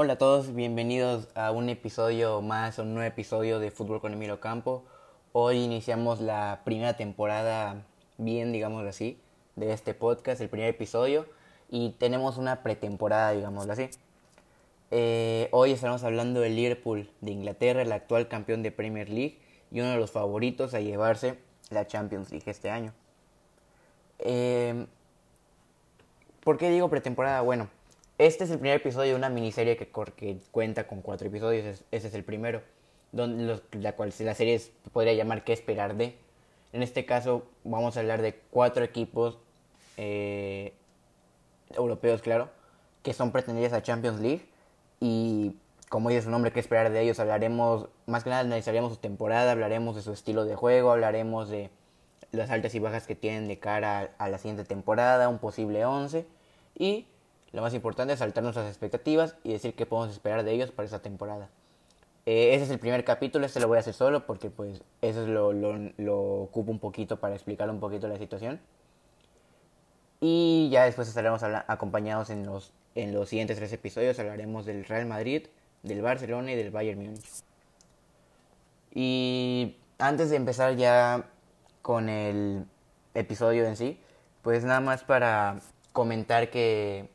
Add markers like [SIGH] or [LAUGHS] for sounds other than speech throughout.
Hola a todos, bienvenidos a un episodio más, un nuevo episodio de Fútbol con Emilio Campo. Hoy iniciamos la primera temporada, bien, digámoslo así, de este podcast, el primer episodio, y tenemos una pretemporada, digámoslo así. Eh, hoy estaremos hablando del Liverpool de Inglaterra, el actual campeón de Premier League y uno de los favoritos a llevarse la Champions League este año. Eh, ¿Por qué digo pretemporada? Bueno, este es el primer episodio de una miniserie que, cuenta con cuatro episodios. Ese es el primero. Donde la cual la serie podría llamar ¿Qué esperar de? En este caso vamos a hablar de cuatro equipos eh, europeos, claro, que son pretendidos a Champions League. Y como dice su nombre, ¿qué esperar de ellos? Hablaremos, más que nada analizaremos su temporada, hablaremos de su estilo de juego, hablaremos de las altas y bajas que tienen de cara a, a la siguiente temporada, un posible 11 y lo más importante es saltar nuestras expectativas y decir qué podemos esperar de ellos para esta temporada. Eh, ese es el primer capítulo, este lo voy a hacer solo porque pues eso es lo, lo, ocupo un poquito para explicar un poquito la situación. Y ya después estaremos acompañados en los, en los siguientes tres episodios. Hablaremos del Real Madrid, del Barcelona y del Bayern Múnich. Y antes de empezar ya con el episodio en sí, pues nada más para comentar que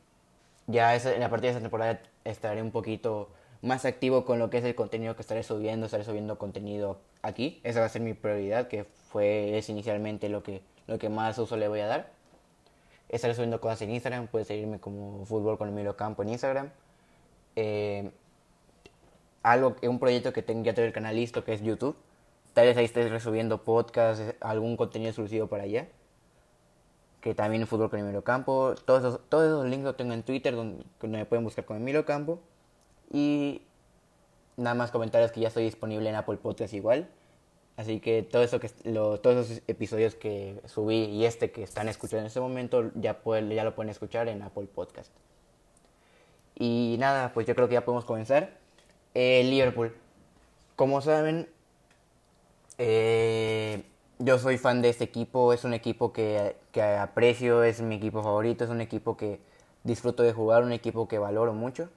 ya en la partir de esta temporada estaré un poquito más activo con lo que es el contenido que estaré subiendo, estaré subiendo contenido aquí. Esa va a ser mi prioridad, que fue es inicialmente lo que, lo que más uso le voy a dar. Estaré subiendo cosas en Instagram, puedes seguirme como Fútbol con Emilio Campo en Instagram. Eh, algo, un proyecto que tengo, ya tengo el canal listo, que es YouTube. Tal vez ahí estés resubiendo podcasts, algún contenido exclusivo para allá que también Fútbol con Emilio Campo. Todos esos, todos esos links los tengo en Twitter, donde, me pueden buscar con Emilio Campo. Y nada más comentarios que ya estoy disponible en Apple Podcast igual. Así que todo eso que todos esos episodios que subí y este que están escuchando en este momento ya, ya lo pueden escuchar en Apple Podcast. Y nada, pues yo creo que ya podemos comenzar. Eh, Liverpool. Como saben, eh, yo soy fan de este equipo, es un equipo que, aprecio, es mi equipo favorito, es un equipo que disfruto de jugar, un equipo que valoro mucho.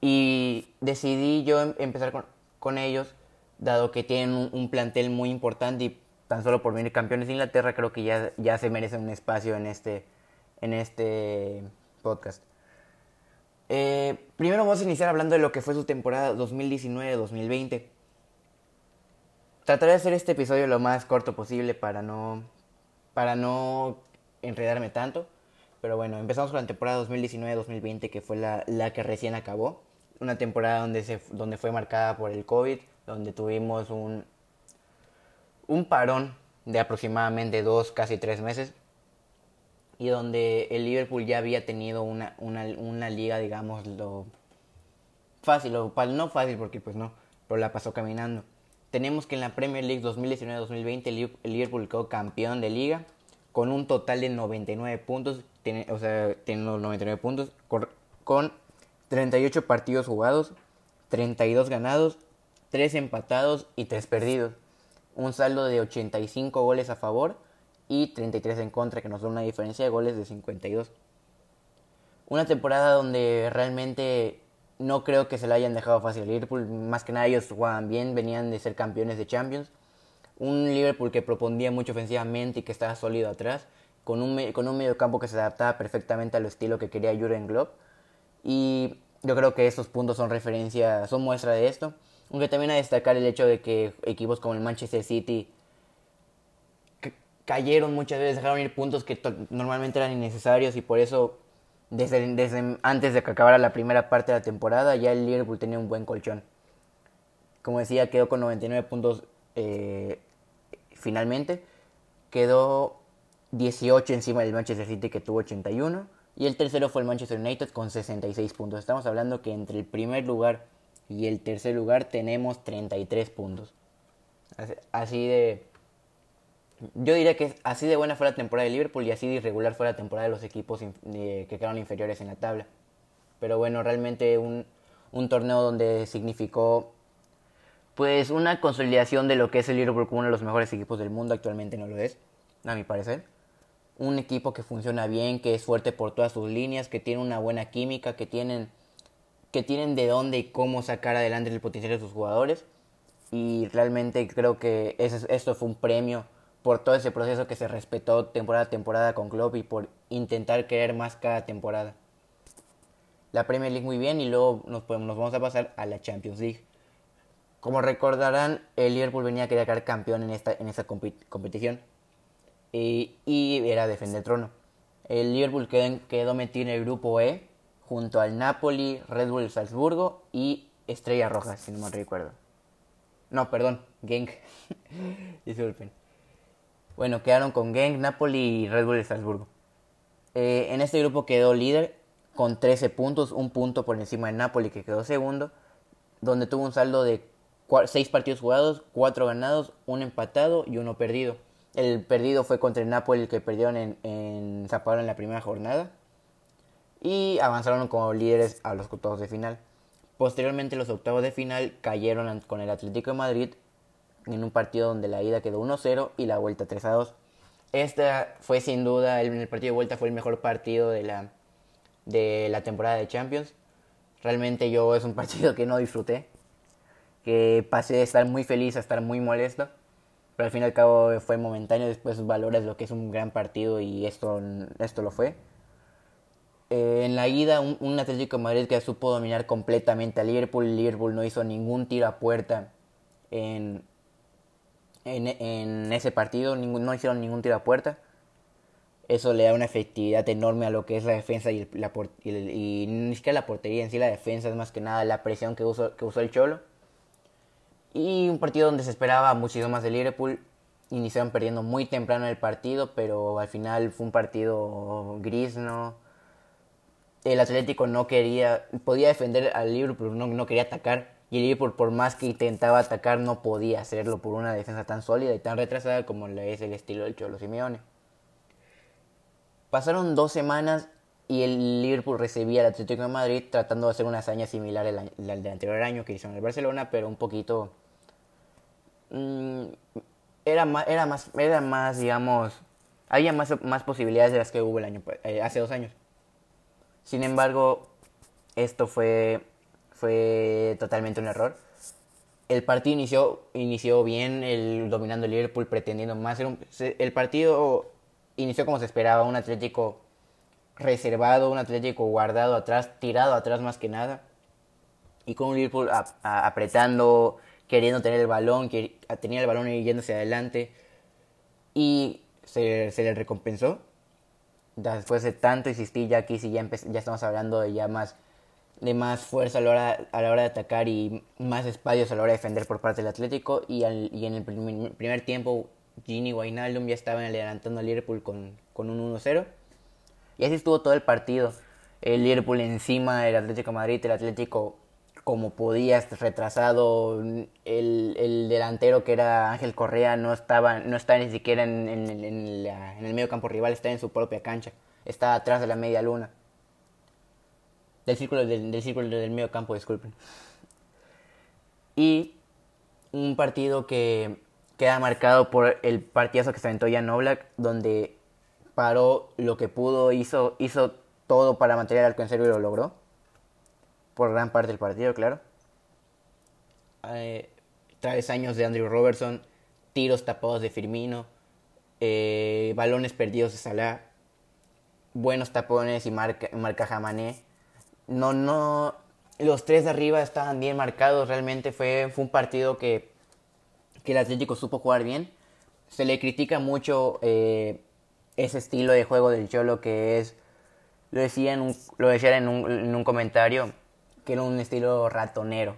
Y decidí yo em, empezar con, ellos, dado que tienen un, plantel muy importante y tan solo por venir campeones de Inglaterra creo que ya, ya se merecen un espacio en este, en este podcast. Eh, primero vamos a iniciar hablando de lo que fue su temporada 2019-2020 Trataré de hacer este episodio lo más corto posible para no, para no enredarme tanto. Pero bueno, empezamos con la temporada 2019-2020 que fue la, la, que recién acabó. Una temporada donde, se, donde fue marcada por el COVID, donde tuvimos un, un parón de aproximadamente dos, casi tres meses. Y donde el Liverpool ya había tenido una, una, una liga, digamos, lo fácil, o no fácil porque pues no, pero la pasó caminando tenemos que en la Premier League 2019-2020 el Liverpool quedó campeón de liga con un total de 99 puntos, tiene, o sea, tiene 99 puntos con 38 partidos jugados, 32 ganados, 3 empatados y 3 perdidos. Un saldo de 85 goles a favor y 33 en contra, que nos da una diferencia de goles de 52. Una temporada donde realmente no creo que se la hayan dejado fácil a Liverpool. Más que nada ellos jugaban bien, venían de ser campeones de Champions. Un Liverpool que propondía mucho ofensivamente y que estaba sólido atrás. Con un, con un medio campo que se adaptaba perfectamente al estilo que quería Jurgen Klopp. Y yo creo que estos puntos son referencia, son muestra de esto. Aunque también a destacar el hecho de que equipos como el Manchester City cayeron muchas veces, dejaron ir puntos que normalmente eran innecesarios y por eso desde, antes de que acabara la primera parte de la temporada, ya el Liverpool tenía un buen colchón. Como decía, quedó con 99 puntos eh, finalmente. Quedó 18 encima del Manchester City que tuvo 81. Y el tercero fue el Manchester United con 66 puntos. Estamos hablando que entre el primer lugar y el tercer lugar tenemos 33 puntos. Así de, yo diría que así de buena fue la temporada de Liverpool y así de irregular fue la temporada de los equipos que quedaron inferiores en la tabla. Pero bueno, realmente un, un torneo donde significó pues una consolidación de lo que es el Liverpool como uno de los mejores equipos del mundo, actualmente no lo es, a mi parecer. Un equipo que funciona bien, que es fuerte por todas sus líneas, que tiene una buena química, que tienen que tienen de dónde y cómo sacar adelante el potencial de sus jugadores. Y realmente creo que esto fue un premio por todo ese proceso que se respetó temporada a temporada con Klopp y por intentar querer más cada temporada. La Premier League muy bien y luego nos, nos vamos a pasar a la Champions League. Como recordarán, el Liverpool venía a quedar campeón en esta, en esta competición y, era defender el trono. El Liverpool quedó, quedó metido en el grupo E junto al Napoli, Red Bull Salzburgo y Estrella Roja, si no me recuerdo. No, perdón, Genk. [LAUGHS] Disculpen. Bueno, quedaron con Genk, Napoli y Red Bull Salzburgo. Eh, en este grupo quedó líder con 13 puntos, un punto por encima de Napoli que quedó segundo, donde tuvo un saldo de 6 partidos jugados, 4 ganados, 1 empatado y 1 perdido. El perdido fue contra el Napoli que perdieron en, en en la primera jornada y avanzaron como líderes a los octavos de final. Posteriormente los octavos de final cayeron con el Atlético de Madrid en un partido donde la ida quedó 1-0 y la vuelta 3-2. Esta fue sin duda, el, el partido de vuelta fue el mejor partido de la, de la temporada de Champions. Realmente yo es un [LAUGHS] partido que no disfruté, que pasé de estar muy feliz a estar muy molesto, pero al fin y al cabo fue momentáneo, después valoras lo que es un gran partido y esto, esto lo fue. Eh, en la ida, un, Atlético Madrid que supo dominar completamente a Liverpool. Liverpool no hizo ningún tiro a puerta en, en, ese partido, no hicieron ningún tiro a puerta. Eso le da una efectividad enorme a lo que es la defensa y, y, ni siquiera la portería en sí, la defensa es más que nada la presión que usó, que usó el Cholo. Y un partido donde se esperaba muchísimo más de Liverpool. Iniciaron perdiendo muy temprano el partido, pero al final fue un partido gris, ¿no? el Atlético no quería, podía defender al Liverpool, no, no quería atacar. Y el Liverpool, por más que intentaba atacar, no podía hacerlo por una defensa tan sólida y tan retrasada como es el estilo del Cholo Simeone. Pasaron dos semanas y el Liverpool recibía al Atlético de Madrid tratando de hacer una hazaña similar al, del anterior año que hizo en el Barcelona, pero un poquito... Mm, era, más, era, más, era más, digamos... Había más, más posibilidades de las que hubo el año, eh, hace dos años. Sin embargo, esto fue, fue totalmente un error. El partido inició, inició bien, el, dominando el Liverpool, pretendiendo más. El partido inició como se esperaba, un Atlético reservado, un Atlético guardado atrás, tirado atrás más que nada. Y con un Liverpool apretando, queriendo tener el balón, que, tenía el balón y yéndose adelante. Y se, se le recompensó después de tanto insistir, ya aquí sí ya, ya estamos hablando de ya más de más fuerza a la, hora, a la hora de atacar y más espacios a la hora de defender por parte del Atlético. Y, y en el primer, tiempo Gini Wijnaldum ya estaba adelantando al Liverpool con, con un 1-0 y así estuvo todo el partido. El Liverpool encima del Atlético Madrid el Atlético como podía retrasado. El, el, delantero que era Ángel Correa no estaba no está ni siquiera en, en, en, en, el medio campo rival está en su propia cancha. Está atrás de la media luna del círculo del, círculo del medio campo disculpen y un partido que queda marcado por el partidazo que se aventó Jan Oblak donde paró lo que pudo hizo hizo todo para mantener al conservo y lo logró por gran parte del partido, claro. Eh, tres años de Andrew Robertson, tiros tapados de Firmino, eh, balones perdidos de Salah, buenos tapones y marca, marca Jamané. No, no, los tres de arriba estaban bien marcados, realmente fue, fue un partido que, que el Atlético supo jugar bien. Se le critica mucho eh, ese estilo de juego del Cholo que es, lo decía en un, lo decía en un, en un comentario, que era un estilo ratonero,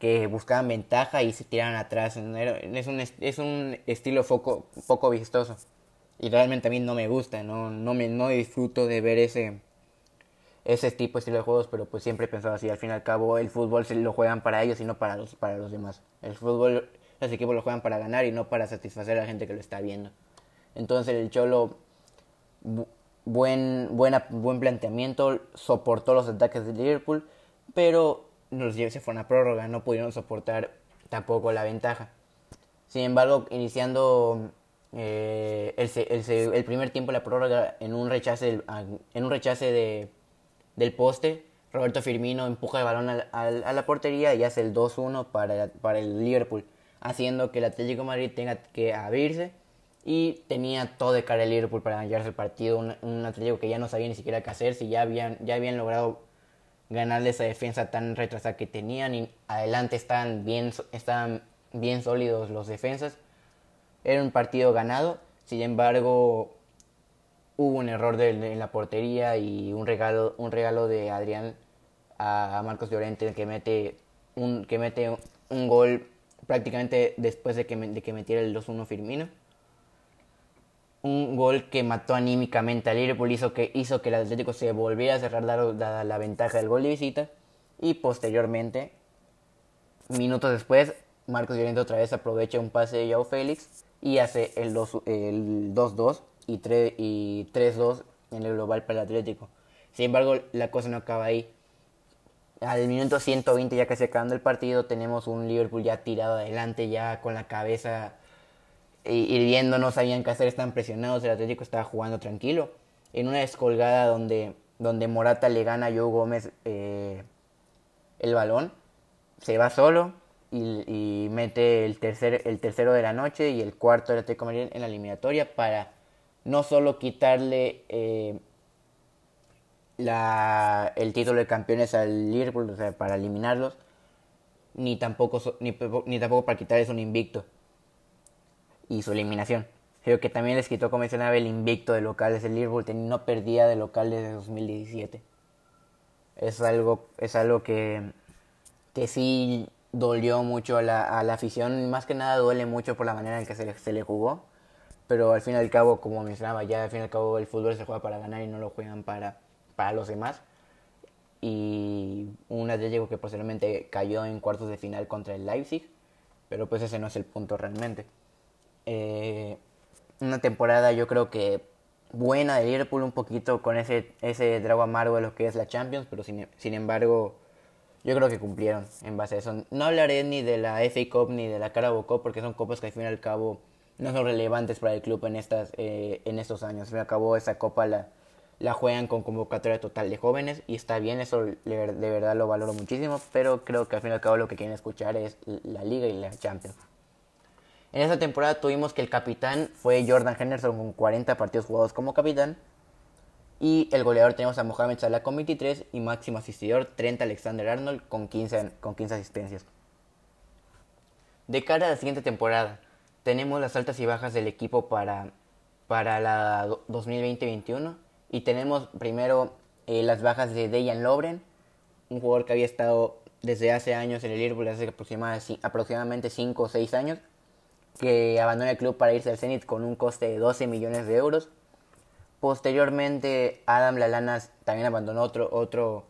que buscaban ventaja y se tiraban atrás. Es un, es un estilo poco, poco vistoso. Y realmente a mí no me gusta, no, no, me, no disfruto de ver ese, ese tipo de estilo de juegos, pero pues siempre he pensado así. Al fin y al cabo, el fútbol se lo juegan para ellos y no para los, para los demás. El fútbol, los equipos lo juegan para ganar y no para satisfacer a la gente que lo está viendo. Entonces el Cholo, buen, buena, buen planteamiento, soportó los ataques de Liverpool pero los se fueron a prórroga, no pudieron soportar tampoco la ventaja. Sin embargo, iniciando eh, el, primer tiempo de la prórroga en un rechace, en un rechace de, del poste, Roberto Firmino empuja el balón a, la portería y hace el 2-1 para, para el Liverpool, haciendo que el Atlético Madrid tenga que abrirse. Y tenía todo de cara el Liverpool para ganarse el partido, un, Atlético que ya no sabía ni siquiera qué hacer, si ya habían, ya habían logrado ganarle esa defensa tan retrasada que tenían. Y adelante estaban bien, estaban bien sólidos los defensas. Era un partido ganado, sin embargo hubo un error en la portería y un regalo, un regalo de Adrián a, Marcos Llorente que mete un, que mete un gol prácticamente después de que, de que metiera el 2-1 Firmino un gol que mató anímicamente al Liverpool, hizo que, hizo que el Atlético se volviera a cerrar dada la ventaja del gol de visita. Y posteriormente, minutos después, Marcos Llorente otra vez aprovecha un pase de Joao Félix y hace el 2-2 y 3-2 en el global para el Atlético. Sin embargo, la cosa no acaba ahí. Al minuto 120, ya casi acabando el partido, tenemos un Liverpool ya tirado adelante, ya con la cabeza hirviendo, no sabían qué hacer, estaban presionados, el Atlético estaba jugando tranquilo. En una descolgada donde, donde Morata le gana a Joe Gómez eh, el balón, se va solo y, mete el, tercer, el tercero de la noche y el cuarto del Atlético Madrid en la eliminatoria para no solo quitarle eh, el título de campeones al Liverpool, o sea, para eliminarlos, ni tampoco, ni, tampoco para quitarles un invicto y su eliminación. Creo que también les quitó, como mencionaba, el invicto de locales. El Liverpool no perdía de local desde 2017. Es algo, es algo que, que sí dolió mucho a la, a la afición. Más que nada duele mucho por la manera en que se le, se le jugó. Pero al fin y al cabo, como mencionaba, ya al fin y al cabo el fútbol se juega para ganar y no lo juegan para, para los demás. Y un Atlético que posteriormente cayó en cuartos de final contra el Leipzig. Pero pues ese no es el punto realmente. Eh, una temporada yo creo que buena de Liverpool un poquito con ese, ese drago amargo de lo que es la Champions, pero sin, embargo yo creo que cumplieron en base a eso. No hablaré ni de la FA Cup ni de la Carabao Cup porque son copas que al fin y al cabo no son relevantes para el club en, estas, eh, en estos años. Al cabo esa copa la, la juegan con convocatoria total de jóvenes y está bien, eso de verdad lo valoro muchísimo, pero creo que al fin y al cabo lo que quieren escuchar es la liga y la Champions. En esta temporada tuvimos que el capitán fue Jordan Henderson con 40 partidos jugados como capitán. Y el goleador tenemos a Mohamed Salah con 23 y máximo asistidor Trent Alexander Arnold con 15, con 15 asistencias. De cara a la siguiente temporada, tenemos las altas y bajas del equipo para, para la 2020-21 y tenemos primero eh, las bajas de Dejan Lobren, un jugador que había estado desde hace años en el Liverpool, hace aproximadamente 5 o 6 años, que abandona el club para irse al Zenit con un coste de 12 millones de euros. Posteriormente, Adam Lalanas también abandonó otro, otro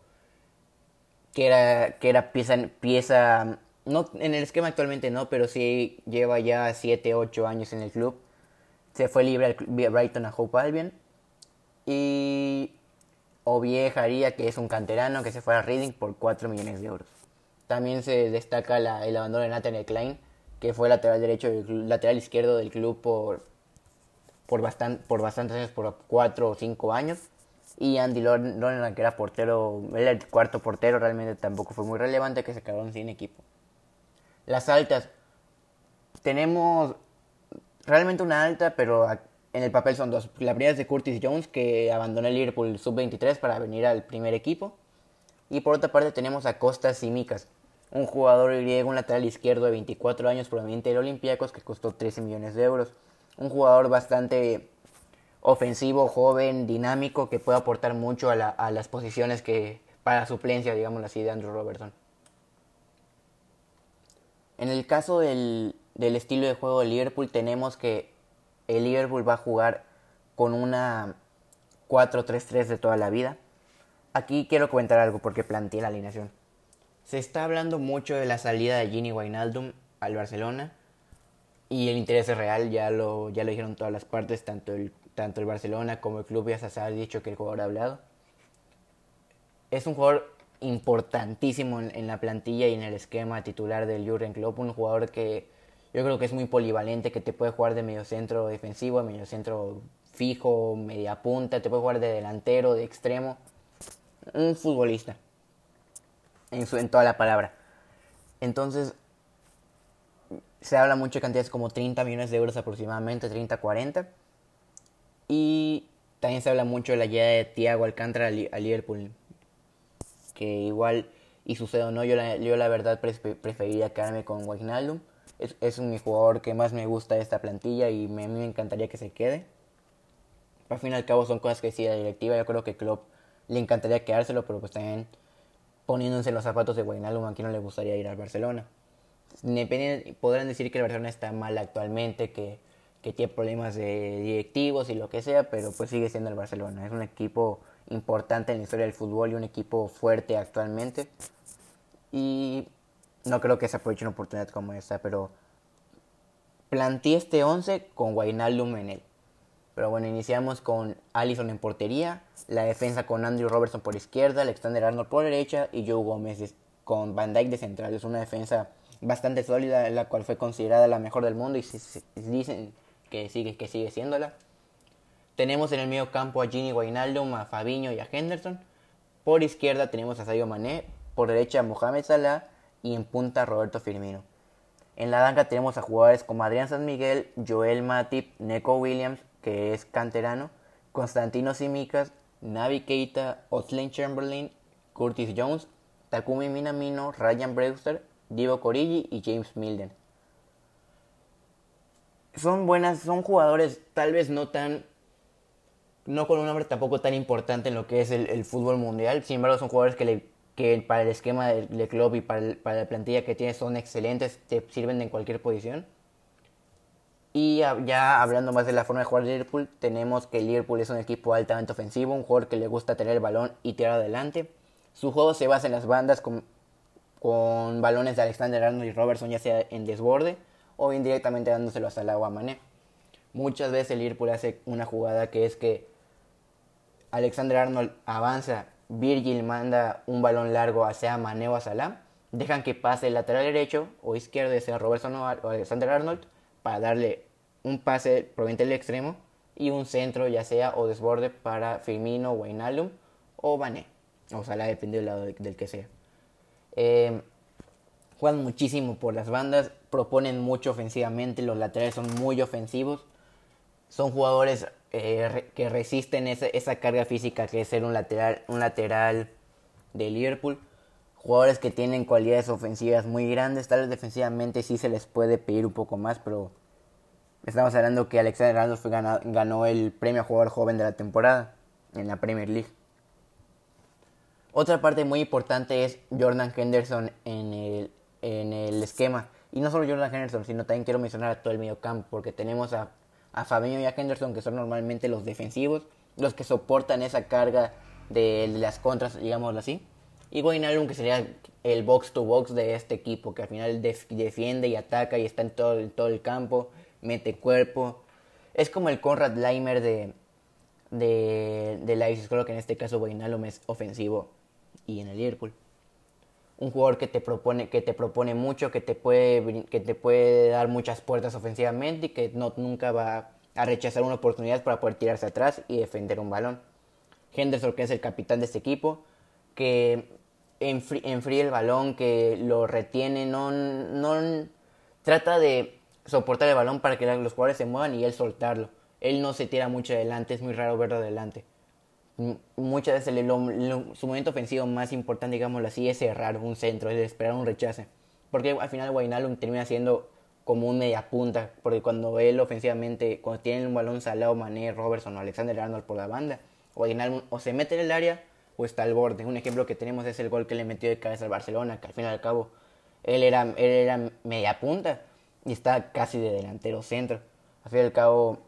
que era, que era pieza, pieza, no en el esquema actualmente no, pero sí lleva ya 7, 8 años en el club. Se fue libre al Brighton a Hope Albion. Y Ovie Jaría, que es un canterano que se fue a Reading por 4 millones de euros. También se destaca el abandono de Nathaniel Klein, que fue lateral derecho lateral izquierdo del club por, por, por bastantes años, por cuatro o cinco años. Y Andy Lonergan, que era portero, era el cuarto portero, realmente tampoco fue muy relevante, que se quedaron sin equipo. Las altas. Tenemos realmente una alta, pero en el papel son dos. La primera es de Curtis Jones, que abandonó el Liverpool sub-23 para venir al primer equipo. Y por otra parte tenemos a Costas y Micas, un jugador griego, un lateral izquierdo de 24 años proveniente del Olympiacos que costó 13 millones de euros. Un jugador bastante ofensivo, joven, dinámico, que puede aportar mucho a, las posiciones que para suplencia, digamos así, de Andrew Robertson. En el caso del, del estilo de juego de Liverpool, tenemos que el Liverpool va a jugar con una 4-3-3 de toda la vida. Aquí quiero comentar algo porque planteé la alineación. Se está hablando mucho de la salida de Gini Wijnaldum al Barcelona y el interés es real, ya lo, ya lo dijeron todas las partes, tanto el, tanto el Barcelona como el club ya se ha dicho que el jugador ha hablado. Es un jugador importantísimo en, la plantilla y en el esquema titular del Jurgen Klopp, un jugador que yo creo que es muy polivalente, que te puede jugar de medio centro defensivo, de medio centro fijo, media punta, te puede jugar de delantero, de extremo, un futbolista en, su, toda la palabra. Entonces, se habla mucho de cantidades como 30 millones de euros aproximadamente, 30, 40. Y también se habla mucho de la llegada de Thiago Alcántara a Liverpool. Que igual, y sucede o no, yo la, yo la verdad preferiría quedarme con Wijnaldum. Es, es mi jugador que más me gusta de esta plantilla y me, a mí me encantaría que se quede. Al fin y al cabo son cosas que decide la directiva. Yo creo que Klopp le encantaría quedárselo, pero pues también poniéndose en los zapatos de Wijnaldum, a quien no le gustaría ir al Barcelona. Podrán decir que el Barcelona está mal actualmente, que que tiene problemas de directivos y lo que sea, pero pues sigue siendo el Barcelona. Es un equipo importante en la historia del fútbol y un equipo fuerte actualmente. Y no creo que se aproveche una oportunidad como esta, pero planteé este 11 con Wijnaldum en él. Pero bueno, iniciamos con Allison en portería, la defensa con Andrew Robertson por izquierda, Alexander Arnold por derecha y Joe Gómez con Van Dijk de central. Es una defensa bastante sólida, la cual fue considerada la mejor del mundo y se dicen que sigue, que sigue siéndola. Tenemos en el medio campo a Gini Wijnaldum, a Fabiño y a Henderson. Por izquierda tenemos a Sadio Mané, por derecha a Mohamed Salah y en punta Roberto Firmino. En la banca tenemos a jugadores como Adrián San Miguel, Joel Matip, Neko Williams, que es canterano, Constantino Simicas, Navi Keita, Oslin Chamberlain, Curtis Jones, Takumi Minamino, Ryan Brewster, Divo Corigi y James Milden son buenas, son jugadores tal vez no tan, no con un nombre tampoco tan importante en lo que es el, fútbol mundial, sin embargo son jugadores que, para el esquema del, club y para, la plantilla que tiene son excelentes, te sirven en cualquier posición. Y ya hablando más de la forma de jugar de Liverpool, tenemos que Liverpool es un equipo altamente ofensivo, un jugador que le gusta tener el balón y tirar adelante. Su juego se basa en las bandas con, balones de Alexander Arnold y Robertson, ya sea en desborde o indirectamente dándoselo hasta el agua Mané. Muchas veces el Liverpool hace una jugada que es que Alexander Arnold avanza, Virgil manda un balón largo hacia Mané o a Salah, dejan que pase el lateral derecho o izquierdo, sea Robertson o Alexander Arnold, para darle un pase proveniente del extremo y un centro, ya sea o desborde para Firmino, Wijnaldum o Mané. O Salah, depende del lado del, que sea. Eh, juegan muchísimo por las bandas, proponen mucho ofensivamente, los laterales son muy ofensivos, son jugadores eh, que resisten esa, esa, carga física que es ser un lateral, un lateral de Liverpool, jugadores que tienen cualidades ofensivas muy grandes, tal vez defensivamente sí se les puede pedir un poco más, pero estamos hablando que Alexander Arnold ganó, el premio a jugador joven de la temporada en la Premier League. Otra parte muy importante es Jordan Henderson en el, en el esquema. Y no solo Jordan Henderson, sino también quiero mencionar a todo el medio campo, porque tenemos a, a Fabinho y a Henderson, que son normalmente los defensivos, los que soportan esa carga de, las contras, digámoslo así. Y Wijnaldum, que sería el box to box de este equipo, que al final defiende y ataca y está en todo, el campo, mete cuerpo. Es como el Conrad Leimer de, de, de Leipzig, creo que en este caso Wijnaldum es ofensivo y en el Liverpool un jugador que te propone, que te propone mucho, que te puede, que te puede dar muchas puertas ofensivamente y que no, nunca va a rechazar una oportunidad para poder tirarse atrás y defender un balón. Henderson, que es el capitán de este equipo, que enfríe el balón, que lo retiene, no, no trata de soportar el balón para que los jugadores se muevan y él soltarlo. Él no se tira mucho adelante, es muy raro verlo adelante muchas veces su momento ofensivo más importante, digámoslo así, es cerrar un centro, es esperar un rechace. Porque al final Guaynalum termina siendo como un media punta, porque cuando él ofensivamente, cuando tiene un balón Salado, Mané, Robertson o Alexander Arnold por la banda, Guaynalum o se mete en el área o está al borde. Un ejemplo que tenemos es el gol que le metió de cabeza al Barcelona, que al fin y al cabo él era, él era media punta y está casi de delantero centro. Al fin y al cabo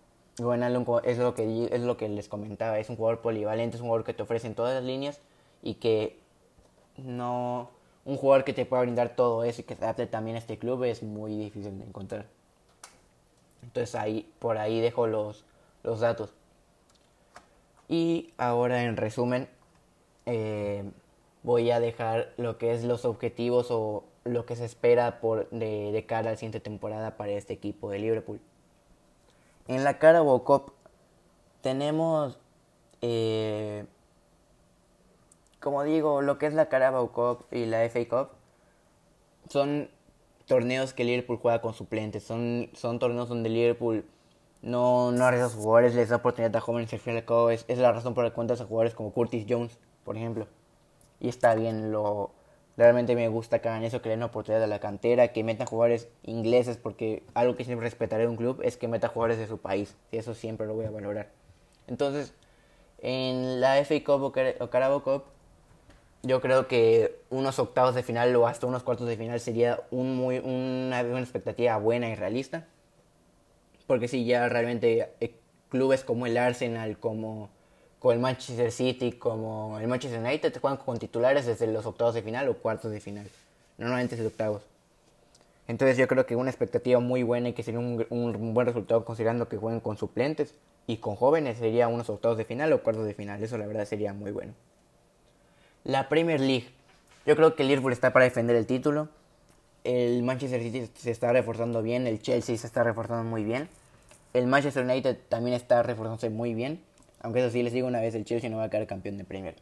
Es lo que es lo que les comentaba, es un jugador polivalente, es un jugador que te ofrece en todas las líneas y que no un jugador que te pueda brindar todo eso y que se adapte también a este club es muy difícil de encontrar. Entonces ahí por ahí dejo los, los datos. Y ahora en resumen eh, voy a dejar lo que es los objetivos o lo que se espera por de, de cara a la siguiente temporada para este equipo de Liverpool. En la cara Bocop tenemos eh, como digo, lo que es la Carabao Cup y la FA Cup son torneos que Liverpool juega con suplentes. Son, son torneos donde Liverpool no, no arriesga a sus jugadores, les da oportunidad a jóvenes. Al fin es, es la razón por la que cuentas a jugadores como Curtis Jones, por ejemplo. Y está bien, lo realmente me gusta que hagan eso, que le den oportunidad a la cantera, que metan jugadores ingleses, porque algo que siempre respetaré de un club es que meta jugadores de su país. Y eso siempre lo voy a valorar. Entonces, en la FA Cup o Carabao Cup, yo creo que unos octavos de final o hasta unos cuartos de final sería una expectativa buena y realista. Porque si ya realmente eh, clubes como el Arsenal, como, como, el Manchester City, como el Manchester United juegan con titulares desde los octavos de final o cuartos de final. Normalmente es de octavos. Entonces yo creo que una expectativa muy buena y que sería un, un, buen resultado considerando que jueguen con suplentes y con jóvenes sería unos octavos de final o cuartos de final. Eso la verdad sería muy bueno. La Premier League. Yo creo que el Liverpool está para defender el título. El Manchester City se está reforzando bien. El Chelsea se está reforzando muy bien. El Manchester United también está reforzándose muy bien. Aunque eso sí, les digo una vez, el Chelsea no va a quedar campeón de Premier.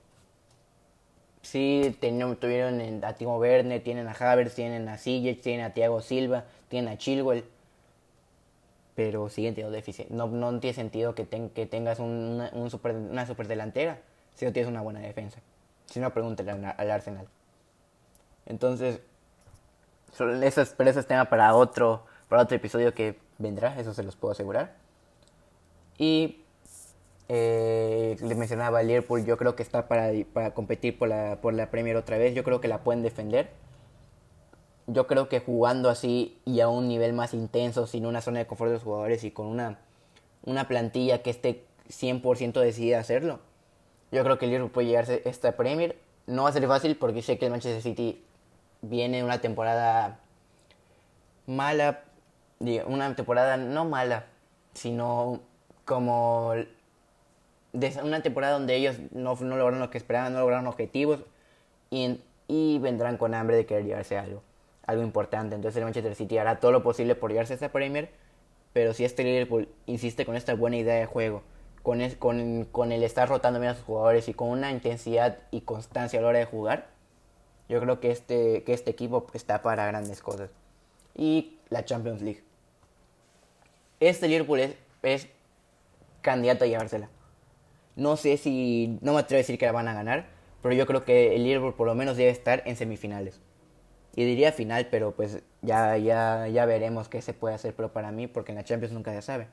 Sí, tuvieron a Timo Werner, tienen a Havertz, tienen a Ziyech, tienen a Thiago Silva, tienen a Chilwell. Pero siguen teniendo déficit. No, no tiene sentido que, tengas una, un super, una super delantera si no tienes una buena defensa. Si no, pregúntale al Arsenal. Entonces, eso es, pero eso es tema para otro, para otro episodio que vendrá, eso se los puedo asegurar. Y eh, les mencionaba Liverpool, yo creo que está para, para competir por la, por la Premier otra vez, yo creo que la pueden defender. Yo creo que jugando así y a un nivel más intenso, sin una zona de confort de los jugadores y con una, una plantilla que esté 100% decidida a hacerlo, yo creo que Liverpool puede llegarse esta Premier. No va a ser fácil porque sé que el Manchester City viene una temporada mala, una temporada no mala, sino como una temporada donde ellos no, no lograron lo que esperaban, no lograron objetivos y, y vendrán con hambre de querer llevarse algo, algo importante. Entonces el Manchester City hará todo lo posible por llegarse a esta Premier, pero si este Liverpool insiste con esta buena idea de juego, con el, con, con el estar rotando bien a sus jugadores y con una intensidad y constancia a la hora de jugar, yo creo que este, que este equipo está para grandes cosas. Y la Champions League. Este Liverpool es, es candidato a llevársela. No sé si, no me atrevo a decir que la van a ganar, pero yo creo que el Liverpool por lo menos debe estar en semifinales. Y diría final, pero pues ya, ya, ya veremos qué se puede hacer, pero para mí, porque en la Champions nunca se sabe.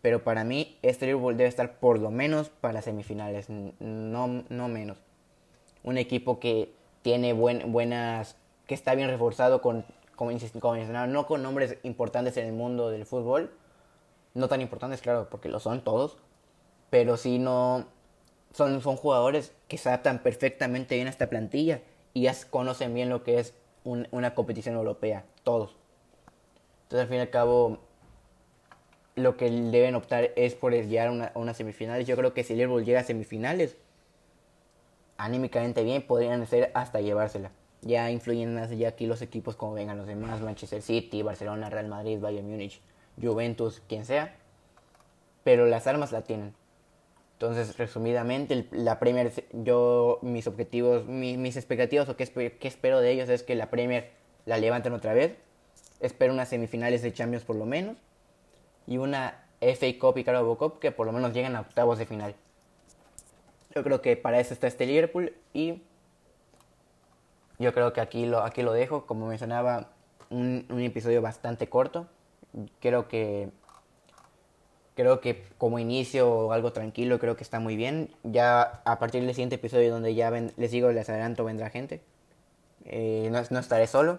Pero para mí, este Liverpool debe estar por lo menos para semifinales, no, no menos. Un equipo que tiene buen, buenas, que está bien reforzado con, como, como no con nombres importantes en el mundo del fútbol, no tan importantes, claro, porque lo son todos, pero sí no, son, son jugadores que se adaptan perfectamente bien a esta plantilla y ya conocen bien lo que es una competición europea, todos. Entonces, al fin y al cabo, lo que deben optar es por llegar a, una, semifinales. Yo creo que si Liverpool llega a semifinales, anímicamente bien, podrían ser hasta llevársela. Ya influyen más ya aquí los equipos como vengan los demás, Manchester City, Barcelona, Real Madrid, Bayern Múnich, Juventus, quien sea. Pero las armas la tienen. Entonces, resumidamente, la Premier, yo, mis objetivos, mis expectativas o qué, espero de ellos es que la Premier la levanten otra vez. Espero unas semifinales de Champions por lo menos y una FA Cup y Carabao Cup que por lo menos lleguen a octavos de final. Yo creo que para eso está este Liverpool y yo creo que aquí lo, aquí lo dejo. Como mencionaba, un, un episodio bastante corto. Creo que creo que como inicio algo tranquilo creo que está muy bien. Ya a partir del siguiente episodio donde ya les digo, les adelanto, vendrá gente. Eh, no, no estaré solo.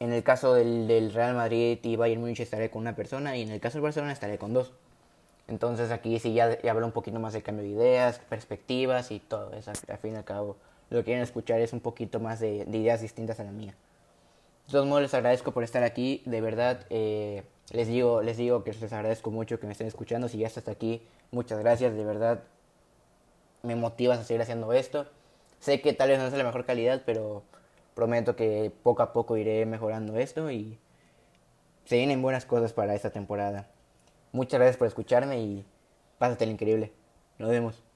En el caso del, Real Madrid y Bayern Múnich estaré con una persona y en el caso del Barcelona estaré con dos. Entonces aquí sí ya, ya hablo un poquito más de cambio de ideas, perspectivas y todo eso. Al fin y al cabo, lo que quieren escuchar es un poquito más de, ideas distintas a la mía. De todos modos, les agradezco por estar aquí. De verdad, eh, les, digo, les digo que les agradezco mucho que me estén escuchando. Si ya estás aquí, muchas gracias. De verdad, me motivas a seguir haciendo esto. Sé que tal vez no es la mejor calidad, pero prometo que poco a poco iré mejorando esto y se vienen buenas cosas para esta temporada. Muchas gracias por escucharme y pásate el increíble. Nos vemos.